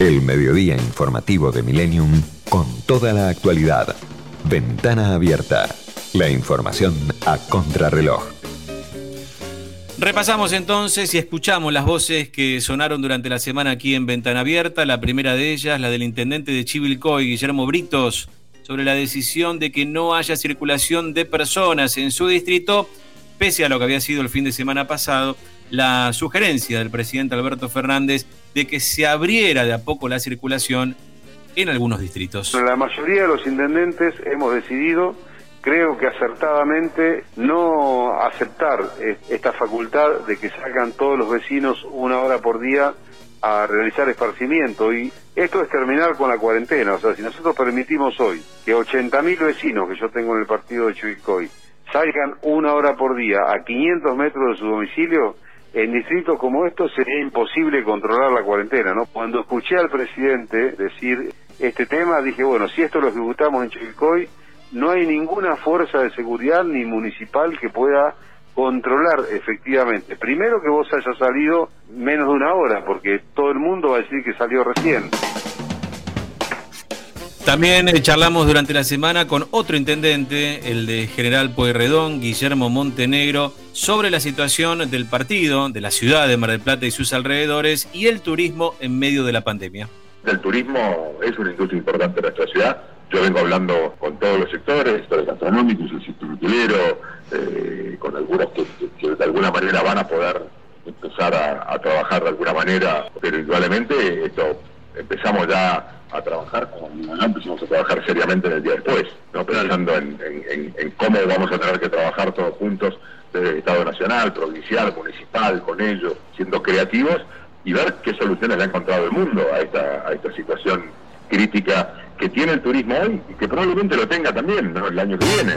El mediodía informativo de Millennium con toda la actualidad. Ventana abierta. La información a contrarreloj. Repasamos entonces y escuchamos las voces que sonaron durante la semana aquí en Ventana Abierta. La primera de ellas, la del intendente de Chivilcoy, Guillermo Britos, sobre la decisión de que no haya circulación de personas en su distrito, pese a lo que había sido el fin de semana pasado, la sugerencia del presidente Alberto Fernández de que se abriera de a poco la circulación en algunos distritos. La mayoría de los intendentes hemos decidido, creo que acertadamente, no aceptar esta facultad de que salgan todos los vecinos una hora por día a realizar esparcimiento y esto es terminar con la cuarentena, o sea, si nosotros permitimos hoy que 80.000 vecinos que yo tengo en el partido de Chuicoy salgan una hora por día a 500 metros de su domicilio, en distritos como estos sería imposible controlar la cuarentena, ¿no? Cuando escuché al presidente decir este tema, dije, bueno, si esto lo ejecutamos en Chivilcoy, no hay ninguna fuerza de seguridad ni municipal que pueda controlar efectivamente. Primero que vos hayas salido menos de una hora, porque todo el mundo va a decir que salió recién. También eh, charlamos durante la semana con otro intendente, el de General Pueyrredón, Guillermo Montenegro, sobre la situación del partido, de la ciudad de Mar del Plata y sus alrededores y el turismo en medio de la pandemia. El turismo es una industria importante de nuestra ciudad. Yo vengo hablando con todos los sectores, sectores gastronómicos, el sector hotelero, eh, con algunos que, de alguna manera van a poder empezar a, a trabajar de alguna manera, pero indudablemente esto empezamos ya a trabajar, no empezamos a trabajar seriamente en el día después, ¿no? pensando en, cómo vamos a tener que trabajar todos juntos desde el Estado Nacional, provincial, municipal, con ellos, siendo creativos y ver qué soluciones le ha encontrado el mundo a esta, a esta situación crítica que tiene el turismo hoy y que probablemente lo tenga también el año que viene.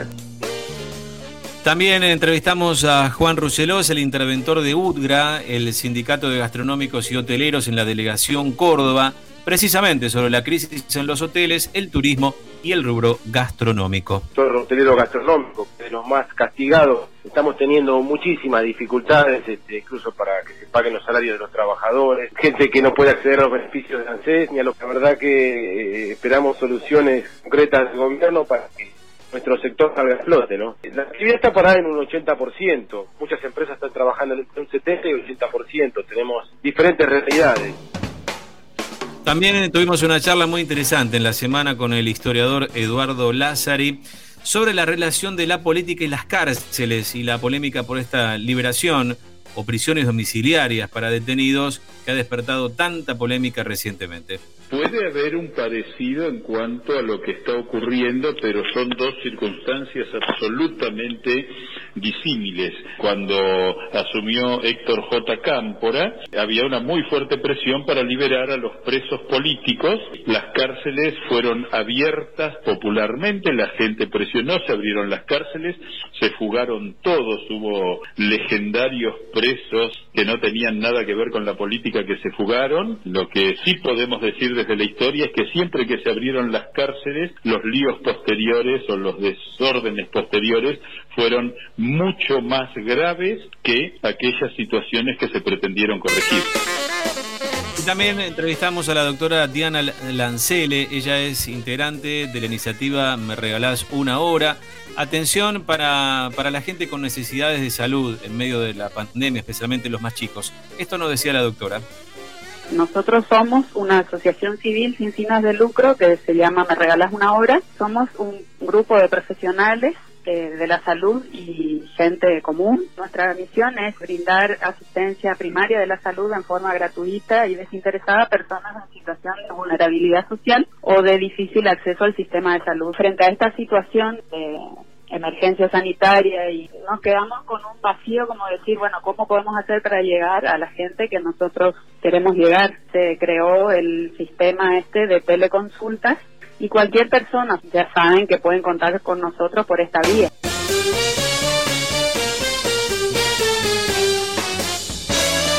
También entrevistamos a Juan Ruselós, el interventor de UDGRA, el Sindicato de Gastronómicos y Hoteleros en la Delegación Córdoba, precisamente sobre la crisis en los hoteles, el turismo y el rubro gastronómico. Soy hotelero gastronómico, de los más castigados. Estamos teniendo muchísimas dificultades, este, incluso para que se paguen los salarios de los trabajadores, gente que no puede acceder a los beneficios de ANSES, ni a lo que la verdad que eh, esperamos soluciones concretas del gobierno para que nuestro sector salga a flote, ¿no? La actividad está parada en un 80%, muchas empresas están trabajando en un 70 y 80%, tenemos diferentes realidades. También tuvimos una charla muy interesante en la semana con el historiador Eduardo Lázari sobre la relación de la política y las cárceles y la polémica por esta liberación o prisiones domiciliarias para detenidos que ha despertado tanta polémica recientemente. Puede haber un parecido en cuanto a lo que está ocurriendo, pero son dos circunstancias absolutamente disímiles. Cuando asumió Héctor J. Cámpora, había una muy fuerte presión para liberar a los presos políticos. Las cárceles fueron abiertas popularmente, la gente presionó, se abrieron las cárceles, se fugaron todos, hubo legendarios presos que no tenían nada que ver con la política que se fugaron. Lo que sí podemos decir desde la historia es que siempre que se abrieron las cárceles, los líos posteriores o los desórdenes posteriores fueron mucho más graves que aquellas situaciones que se pretendieron corregir. Y también entrevistamos a la doctora Diana Lancele, ella es integrante de la iniciativa Me Regalás Una Hora. Atención para, para la gente con necesidades de salud en medio de la pandemia, especialmente los más chicos. Esto nos decía la doctora. Nosotros somos una asociación civil sin fines de lucro que se llama Me Regalas una Hora. Somos un grupo de profesionales eh, de la salud y gente común. Nuestra misión es brindar asistencia primaria de la salud en forma gratuita y desinteresada a personas en situación de vulnerabilidad social o de difícil acceso al sistema de salud. Frente a esta situación de emergencia sanitaria y nos quedamos con un vacío como decir, bueno, ¿cómo podemos hacer para llegar a la gente que nosotros queremos llegar? Se creó el sistema este de teleconsultas y cualquier persona ya saben que pueden contar con nosotros por esta vía.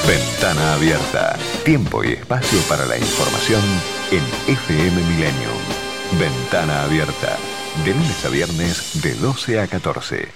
Ventana abierta. Tiempo y espacio para la información en FM Millennium. Ventana abierta. De lunes a viernes de 12 a 14.